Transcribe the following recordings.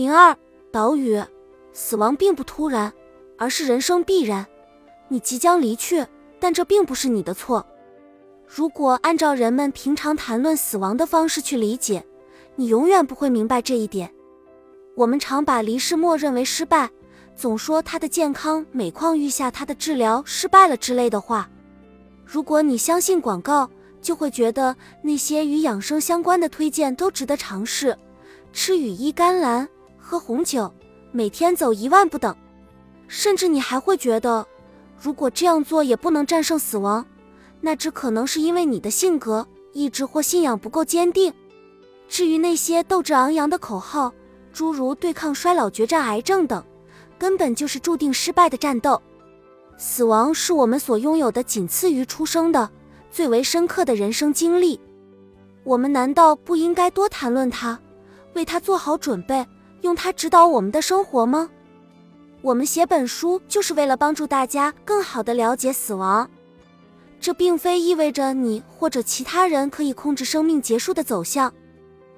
零二，岛屿，死亡并不突然，而是人生必然。你即将离去，但这并不是你的错。如果按照人们平常谈论死亡的方式去理解，你永远不会明白这一点。我们常把离世默认为失败，总说他的健康每况愈下，他的治疗失败了之类的话。如果你相信广告，就会觉得那些与养生相关的推荐都值得尝试：吃羽衣甘蓝，喝红酒，每天走一万步等。甚至你还会觉得，如果这样做也不能战胜死亡。那只可能是因为你的性格、意志或信仰不够坚定。至于那些斗志昂扬的口号，诸如对抗衰老、决战癌症等，根本就是注定失败的战斗。死亡是我们所拥有的仅次于出生的最为深刻的人生经历。我们难道不应该多谈论它，为它做好准备，用它指导我们的生活吗？我们写本书就是为了帮助大家更好地了解死亡。这并非意味着你或者其他人可以控制生命结束的走向，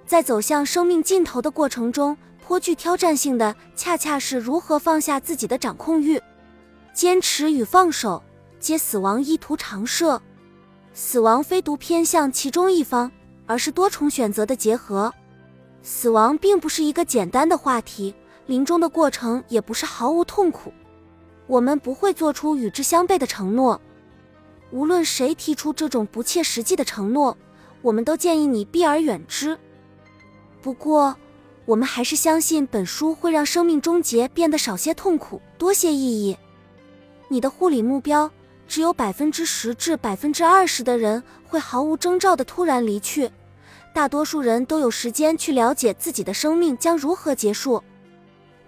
在走向生命尽头的过程中，颇具挑战性的恰恰是如何放下自己的掌控欲。坚持与放手，皆死亡意图常设。死亡非独偏向其中一方，而是多重选择的结合。死亡并不是一个简单的话题，临终的过程也不是毫无痛苦。我们不会做出与之相悖的承诺。无论谁提出这种不切实际的承诺，我们都建议你避而远之。不过，我们还是相信本书会让生命终结变得少些痛苦，多些意义。你的护理目标，只有百分之十至百分之二十的人会毫无征兆的突然离去，大多数人都有时间去了解自己的生命将如何结束。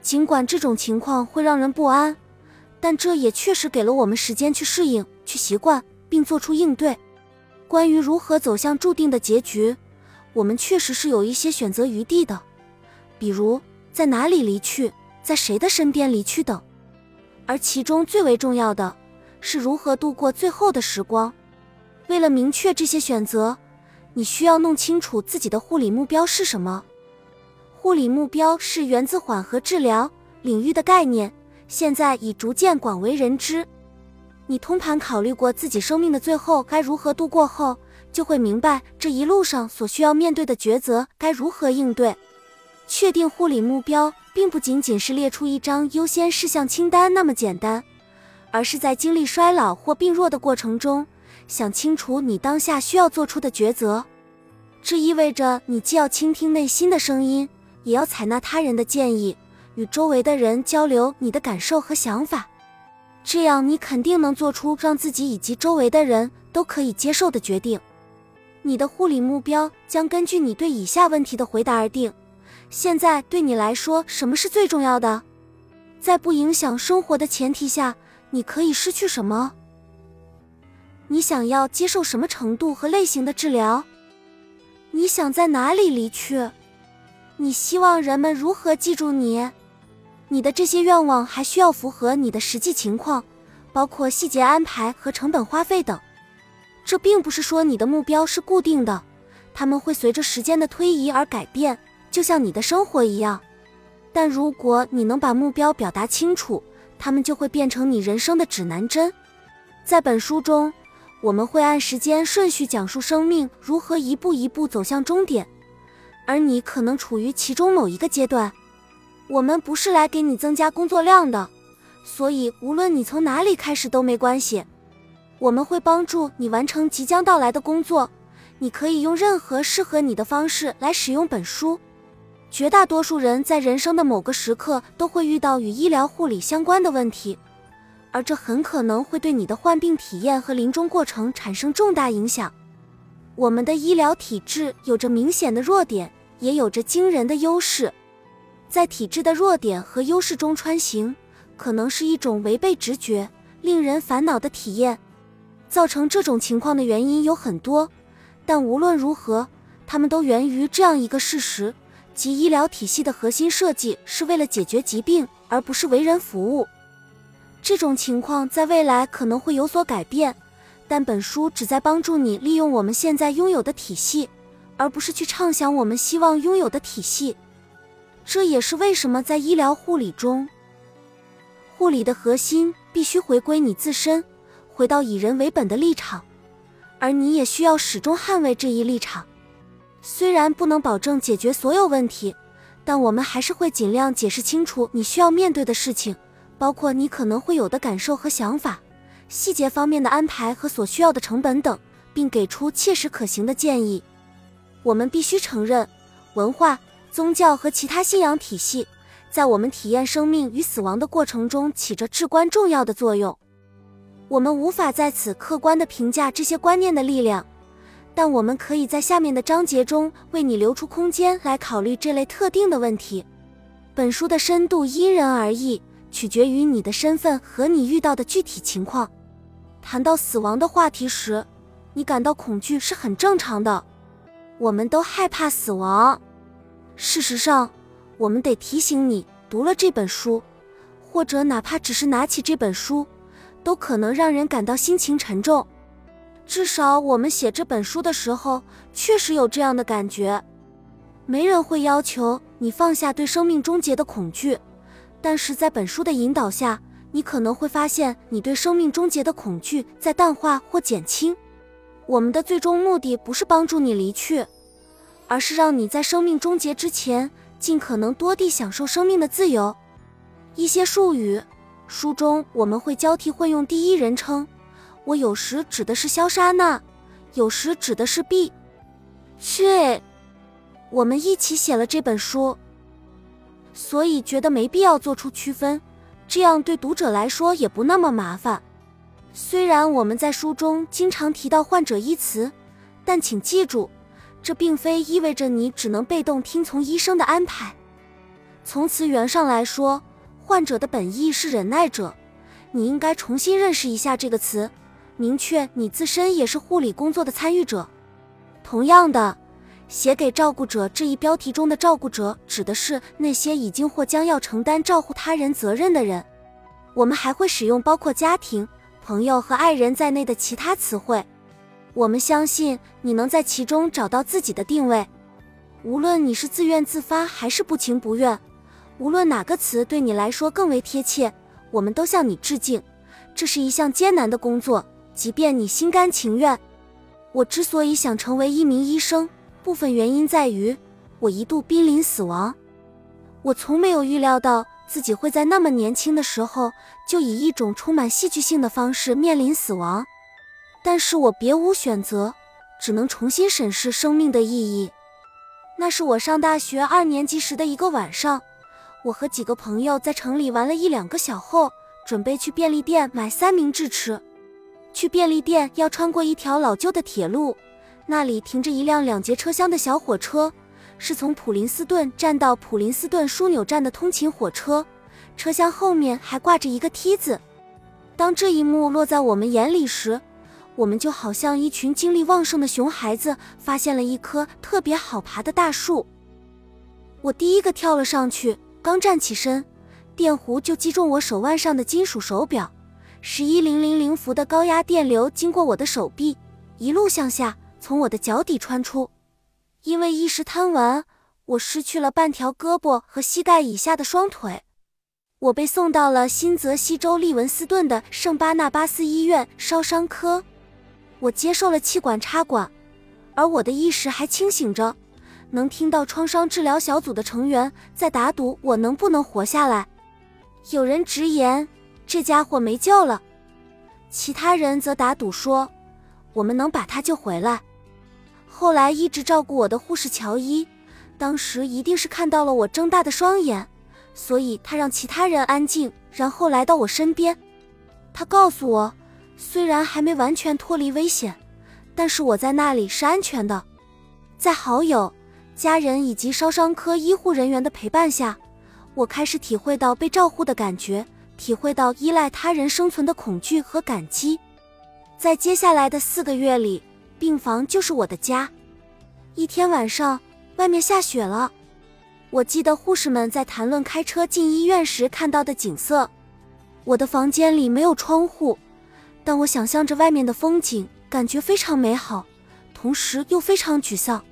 尽管这种情况会让人不安，但这也确实给了我们时间去适应、去习惯。并做出应对。关于如何走向注定的结局，我们确实是有一些选择余地的，比如在哪里离去，在谁的身边离去等。而其中最为重要的是如何度过最后的时光。为了明确这些选择，你需要弄清楚自己的护理目标是什么。护理目标是源自缓和治疗领域的概念，现在已逐渐广为人知。你通盘考虑过自己生命的最后该如何度过后，就会明白这一路上所需要面对的抉择该如何应对。确定护理目标，并不仅仅是列出一张优先事项清单那么简单，而是在经历衰老或病弱的过程中，想清楚你当下需要做出的抉择。这意味着你既要倾听内心的声音，也要采纳他人的建议，与周围的人交流你的感受和想法。这样，你肯定能做出让自己以及周围的人都可以接受的决定。你的护理目标将根据你对以下问题的回答而定。现在，对你来说，什么是最重要的？在不影响生活的前提下，你可以失去什么？你想要接受什么程度和类型的治疗？你想在哪里离去？你希望人们如何记住你？你的这些愿望还需要符合你的实际情况，包括细节安排和成本花费等。这并不是说你的目标是固定的，他们会随着时间的推移而改变，就像你的生活一样。但如果你能把目标表达清楚，他们就会变成你人生的指南针。在本书中，我们会按时间顺序讲述生命如何一步一步走向终点，而你可能处于其中某一个阶段。我们不是来给你增加工作量的，所以无论你从哪里开始都没关系。我们会帮助你完成即将到来的工作。你可以用任何适合你的方式来使用本书。绝大多数人在人生的某个时刻都会遇到与医疗护理相关的问题，而这很可能会对你的患病体验和临终过程产生重大影响。我们的医疗体制有着明显的弱点，也有着惊人的优势。在体质的弱点和优势中穿行，可能是一种违背直觉、令人烦恼的体验。造成这种情况的原因有很多，但无论如何，它们都源于这样一个事实：即医疗体系的核心设计是为了解决疾病，而不是为人服务。这种情况在未来可能会有所改变，但本书旨在帮助你利用我们现在拥有的体系，而不是去畅想我们希望拥有的体系。这也是为什么在医疗护理中，护理的核心必须回归你自身，回到以人为本的立场，而你也需要始终捍卫这一立场。虽然不能保证解决所有问题，但我们还是会尽量解释清楚你需要面对的事情，包括你可能会有的感受和想法，细节方面的安排和所需要的成本等，并给出切实可行的建议。我们必须承认，文化。宗教和其他信仰体系在我们体验生命与死亡的过程中起着至关重要的作用。我们无法在此客观地评价这些观念的力量，但我们可以在下面的章节中为你留出空间来考虑这类特定的问题。本书的深度因人而异，取决于你的身份和你遇到的具体情况。谈到死亡的话题时，你感到恐惧是很正常的。我们都害怕死亡。事实上，我们得提醒你，读了这本书，或者哪怕只是拿起这本书，都可能让人感到心情沉重。至少我们写这本书的时候，确实有这样的感觉。没人会要求你放下对生命终结的恐惧，但是在本书的引导下，你可能会发现你对生命终结的恐惧在淡化或减轻。我们的最终目的不是帮助你离去。而是让你在生命终结之前，尽可能多地享受生命的自由。一些术语，书中我们会交替混用第一人称，我有时指的是肖莎娜，有时指的是 B。这，我们一起写了这本书，所以觉得没必要做出区分，这样对读者来说也不那么麻烦。虽然我们在书中经常提到患者一词，但请记住。这并非意味着你只能被动听从医生的安排。从词源上来说，患者的本意是忍耐者。你应该重新认识一下这个词，明确你自身也是护理工作的参与者。同样的，写给照顾者这一标题中的照顾者指的是那些已经或将要承担照顾他人责任的人。我们还会使用包括家庭、朋友和爱人在内的其他词汇。我们相信你能在其中找到自己的定位，无论你是自愿自发还是不情不愿，无论哪个词对你来说更为贴切，我们都向你致敬。这是一项艰难的工作，即便你心甘情愿。我之所以想成为一名医生，部分原因在于我一度濒临死亡。我从没有预料到自己会在那么年轻的时候就以一种充满戏剧性的方式面临死亡。但是我别无选择，只能重新审视生命的意义。那是我上大学二年级时的一个晚上，我和几个朋友在城里玩了一两个小后，准备去便利店买三明治吃。去便利店要穿过一条老旧的铁路，那里停着一辆两节车厢的小火车，是从普林斯顿站到普林斯顿枢纽站的通勤火车。车厢后面还挂着一个梯子。当这一幕落在我们眼里时，我们就好像一群精力旺盛的熊孩子，发现了一棵特别好爬的大树。我第一个跳了上去，刚站起身，电弧就击中我手腕上的金属手表，十一零零零伏的高压电流经过我的手臂，一路向下，从我的脚底穿出。因为一时贪玩，我失去了半条胳膊和膝盖以下的双腿。我被送到了新泽西州利文斯顿的圣巴纳巴斯医院烧伤科。我接受了气管插管，而我的意识还清醒着，能听到创伤治疗小组的成员在打赌我能不能活下来。有人直言这家伙没救了，其他人则打赌说我们能把他救回来。后来一直照顾我的护士乔伊，当时一定是看到了我睁大的双眼，所以他让其他人安静，然后来到我身边。他告诉我。虽然还没完全脱离危险，但是我在那里是安全的。在好友、家人以及烧伤科医护人员的陪伴下，我开始体会到被照护的感觉，体会到依赖他人生存的恐惧和感激。在接下来的四个月里，病房就是我的家。一天晚上，外面下雪了。我记得护士们在谈论开车进医院时看到的景色。我的房间里没有窗户。但我想象着外面的风景，感觉非常美好，同时又非常沮丧。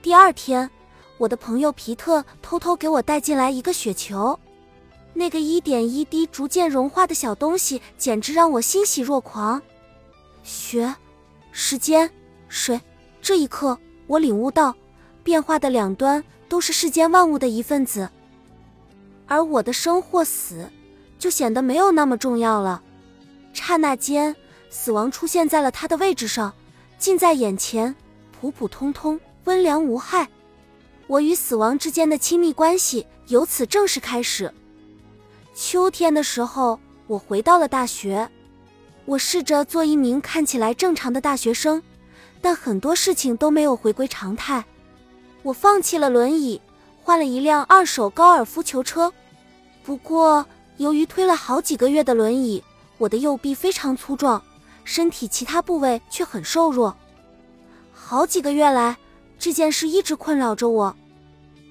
第二天，我的朋友皮特偷偷给我带进来一个雪球，那个一点一滴逐渐融化的小东西，简直让我欣喜若狂。雪、时间、水，这一刻，我领悟到，变化的两端都是世间万物的一份子，而我的生或死，就显得没有那么重要了。刹那间，死亡出现在了他的位置上，近在眼前，普普通通，温良无害。我与死亡之间的亲密关系由此正式开始。秋天的时候，我回到了大学。我试着做一名看起来正常的大学生，但很多事情都没有回归常态。我放弃了轮椅，换了一辆二手高尔夫球车。不过，由于推了好几个月的轮椅，我的右臂非常粗壮，身体其他部位却很瘦弱。好几个月来，这件事一直困扰着我。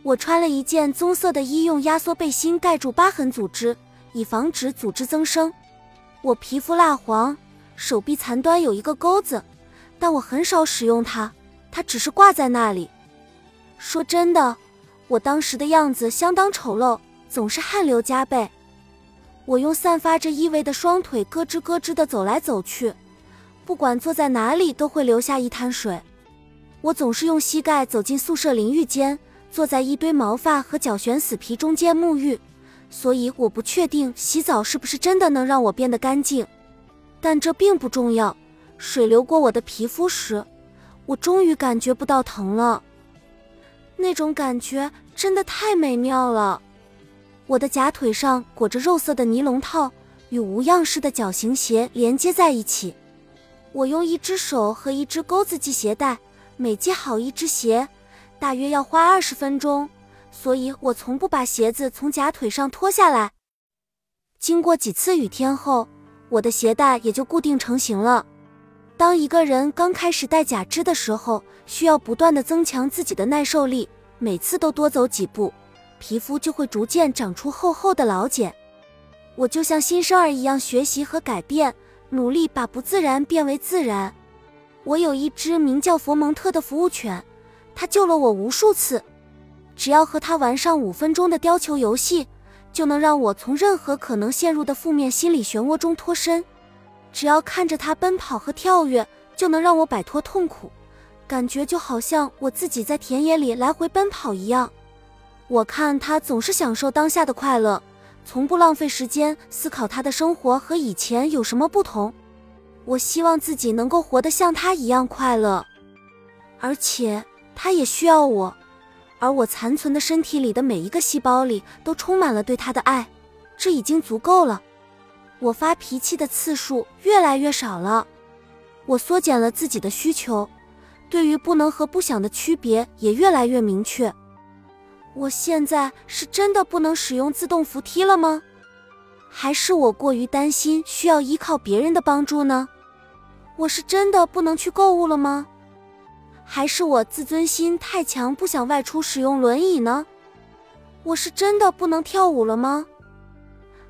我穿了一件棕色的医用压缩背心，盖住疤痕组织，以防止组织增生。我皮肤蜡黄，手臂残端有一个钩子，但我很少使用它，它只是挂在那里。说真的，我当时的样子相当丑陋，总是汗流浃背。我用散发着异味的双腿咯吱咯吱地走来走去，不管坐在哪里都会留下一滩水。我总是用膝盖走进宿舍淋浴间。坐在一堆毛发和脚癣死皮中间沐浴，所以我不确定洗澡是不是真的能让我变得干净。但这并不重要。水流过我的皮肤时，我终于感觉不到疼了。那种感觉真的太美妙了。我的假腿上裹着肉色的尼龙套，与无样式的脚型鞋连接在一起。我用一只手和一只钩子系鞋带，每系好一只鞋。大约要花二十分钟，所以我从不把鞋子从假腿上脱下来。经过几次雨天后，我的鞋带也就固定成型了。当一个人刚开始戴假肢的时候，需要不断的增强自己的耐受力，每次都多走几步，皮肤就会逐渐长出厚厚的老茧。我就像新生儿一样学习和改变，努力把不自然变为自然。我有一只名叫佛蒙特的服务犬。它救了我无数次，只要和他玩上五分钟的吊球游戏，就能让我从任何可能陷入的负面心理漩涡中脱身。只要看着他奔跑和跳跃，就能让我摆脱痛苦，感觉就好像我自己在田野里来回奔跑一样。我看他总是享受当下的快乐，从不浪费时间思考他的生活和以前有什么不同。我希望自己能够活得像他一样快乐，而且。他也需要我，而我残存的身体里的每一个细胞里都充满了对他的爱，这已经足够了。我发脾气的次数越来越少了，我缩减了自己的需求，对于不能和不想的区别也越来越明确。我现在是真的不能使用自动扶梯了吗？还是我过于担心需要依靠别人的帮助呢？我是真的不能去购物了吗？还是我自尊心太强，不想外出使用轮椅呢？我是真的不能跳舞了吗？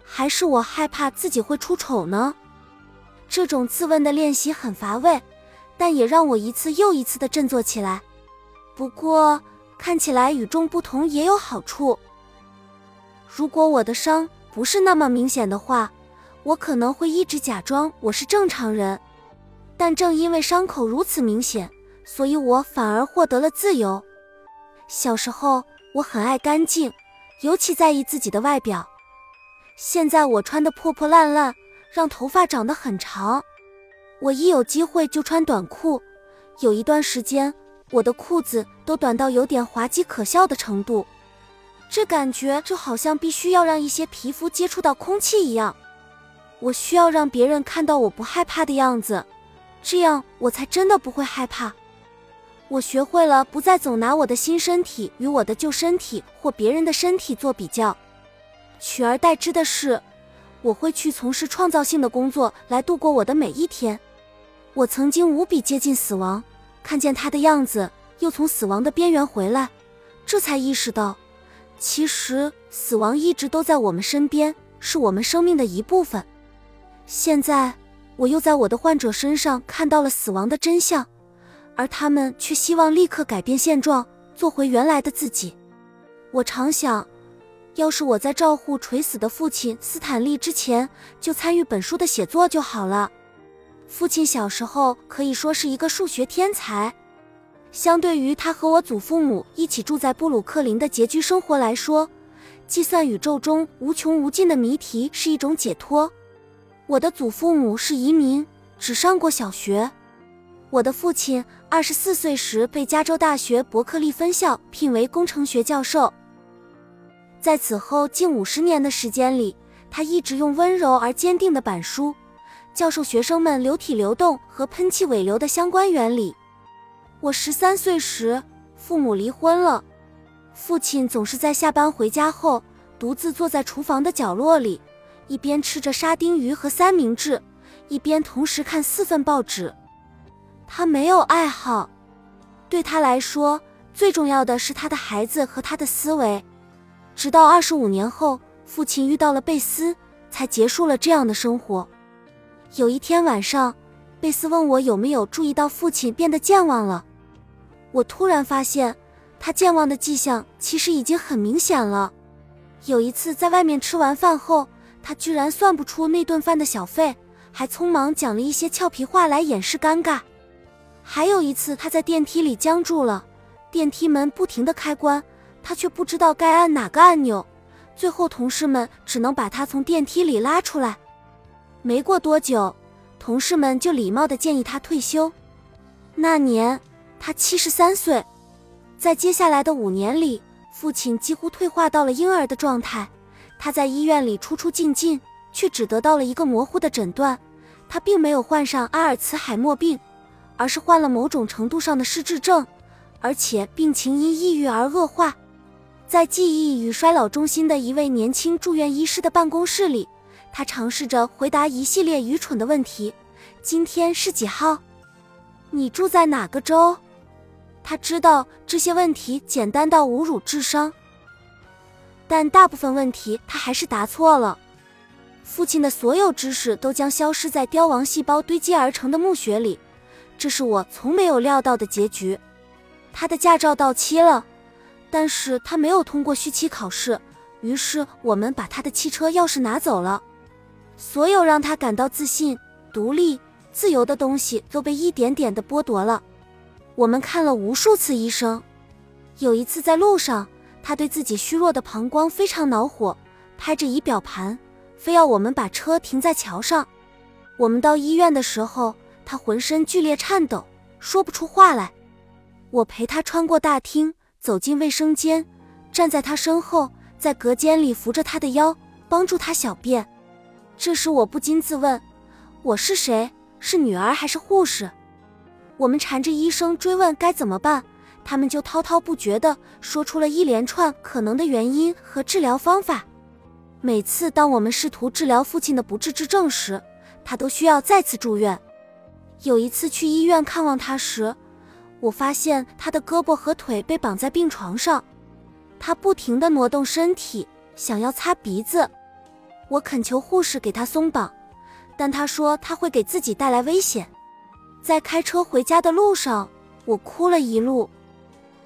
还是我害怕自己会出丑呢？这种自问的练习很乏味，但也让我一次又一次的振作起来。不过看起来与众不同也有好处。如果我的伤不是那么明显的话，我可能会一直假装我是正常人。但正因为伤口如此明显。所以我反而获得了自由。小时候我很爱干净，尤其在意自己的外表。现在我穿的破破烂烂，让头发长得很长。我一有机会就穿短裤，有一段时间我的裤子都短到有点滑稽可笑的程度。这感觉就好像必须要让一些皮肤接触到空气一样。我需要让别人看到我不害怕的样子，这样我才真的不会害怕。我学会了不再总拿我的新身体与我的旧身体或别人的身体做比较，取而代之的是，我会去从事创造性的工作来度过我的每一天。我曾经无比接近死亡，看见他的样子，又从死亡的边缘回来，这才意识到，其实死亡一直都在我们身边，是我们生命的一部分。现在，我又在我的患者身上看到了死亡的真相。而他们却希望立刻改变现状，做回原来的自己。我常想，要是我在照顾垂死的父亲斯坦利之前就参与本书的写作就好了。父亲小时候可以说是一个数学天才，相对于他和我祖父母一起住在布鲁克林的拮据生活来说，计算宇宙中无穷无尽的谜题是一种解脱。我的祖父母是移民，只上过小学。我的父亲二十四岁时被加州大学伯克利分校聘为工程学教授，在此后近五十年的时间里，他一直用温柔而坚定的板书。教授学生们流体流动和喷气尾流的相关原理。我十三岁时，父母离婚了，父亲总是在下班回家后，独自坐在厨房的角落里，一边吃着沙丁鱼和三明治，一边同时看四份报纸。他没有爱好，对他来说，最重要的是他的孩子和他的思维。直到二十五年后，父亲遇到了贝斯，才结束了这样的生活。有一天晚上，贝斯问我有没有注意到父亲变得健忘了。我突然发现，他健忘的迹象其实已经很明显了。有一次在外面吃完饭后，他居然算不出那顿饭的小费，还匆忙讲了一些俏皮话来掩饰尴尬。还有一次，他在电梯里僵住了，电梯门不停的开关，他却不知道该按哪个按钮，最后同事们只能把他从电梯里拉出来。没过多久，同事们就礼貌地建议他退休。那年他七十三岁，在接下来的五年里，父亲几乎退化到了婴儿的状态。他在医院里出出进进，却只得到了一个模糊的诊断：他并没有患上阿尔茨海默病，而是患了某种程度上的失智症，而且病情因抑郁而恶化。在记忆与衰老中心的一位年轻住院医师的办公室里。他尝试着回答一系列愚蠢的问题：“今天是几号？你住在哪个州？”他知道这些问题简单到侮辱智商，但大部分问题他还是答错了。父亲的所有知识都将消失在凋亡细胞堆积而成的墓穴里，这是我从没有料到的结局。他的驾照到期了，但是他没有通过续期考试，于是我们把他的汽车钥匙拿走了。所有让他感到自信、独立、自由的东西都被一点点的剥夺了。我们看了无数次医生。有一次在路上，他对自己虚弱的膀胱非常恼火，拍着仪表盘，非要我们把车停在桥上。我们到医院的时候，他浑身剧烈颤抖，说不出话来。我陪他穿过大厅，走进卫生间，站在他身后，在隔间里扶着他的腰，帮助他小便。这时我不禁自问：我是谁？是女儿还是护士？我们缠着医生追问该怎么办，他们就滔滔不绝地说出了一连串可能的原因和治疗方法。每次当我们试图治疗父亲的不治之症时，他都需要再次住院。有一次去医院看望他时，我发现他的胳膊和腿被绑在病床上，他不停地挪动身体，想要擦鼻子。我恳求护士给他松绑，但他说他会给自己带来危险。在开车回家的路上，我哭了一路。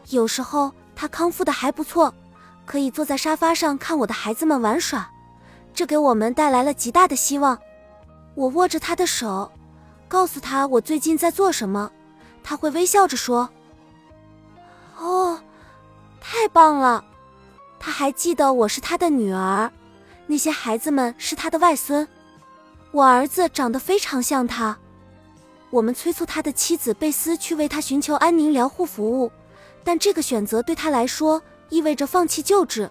有时候他康复的还不错，可以坐在沙发上看我的孩子们玩耍，这给我们带来了极大的希望。我握着他的手，告诉他我最近在做什么，他会微笑着说：“哦，太棒了。”他还记得我是他的女儿。那些孩子们是他的外孙，我儿子长得非常像他。我们催促他的妻子贝斯去为他寻求安宁疗护服务，但这个选择对他来说意味着放弃救治，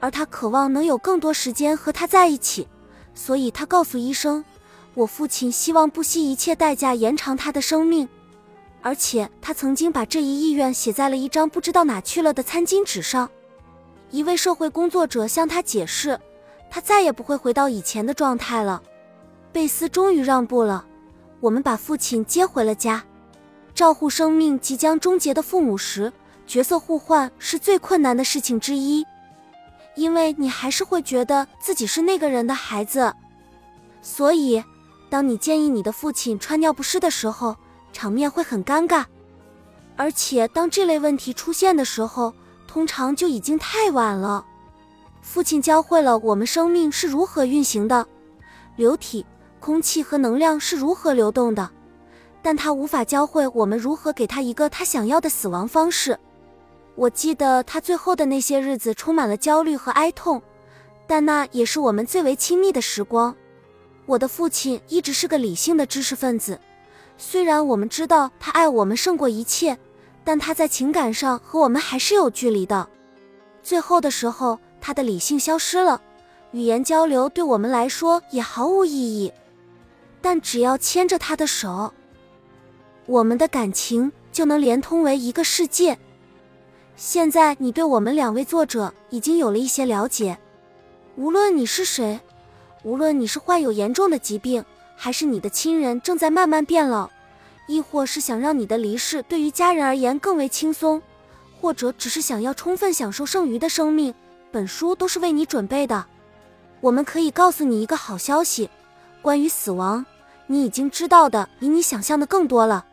而他渴望能有更多时间和他在一起，所以他告诉医生，我父亲希望不惜一切代价延长他的生命，而且他曾经把这一意愿写在了一张不知道哪去了的餐巾纸上。一位社会工作者向他解释。他再也不会回到以前的状态了。贝斯终于让步了。我们把父亲接回了家。照护生命即将终结的父母时，角色互换是最困难的事情之一，因为你还是会觉得自己是那个人的孩子。所以，当你建议你的父亲穿尿不湿的时候，场面会很尴尬。而且当这类问题出现的时候，通常就已经太晚了。父亲教会了我们生命是如何运行的，流体、空气和能量是如何流动的，但他无法教会我们如何给他一个他想要的死亡方式。我记得他最后的那些日子充满了焦虑和哀痛，但那也是我们最为亲密的时光。我的父亲一直是个理性的知识分子，虽然我们知道他爱我们胜过一切，但他在情感上和我们还是有距离的。最后的时候，他的理性消失了，语言交流对我们来说也毫无意义。但只要牵着他的手，我们的感情就能连通为一个世界。现在你对我们两位作者已经有了一些了解，无论你是谁。无论你是患有严重的疾病，还是你的亲人正在慢慢变老，亦或是想让你的离世对于家人而言更为轻松，或者只是想要充分享受剩余的生命，本书都是为你准备的。我们可以告诉你一个好消息：关于死亡，你已经知道的比你想象的更多了。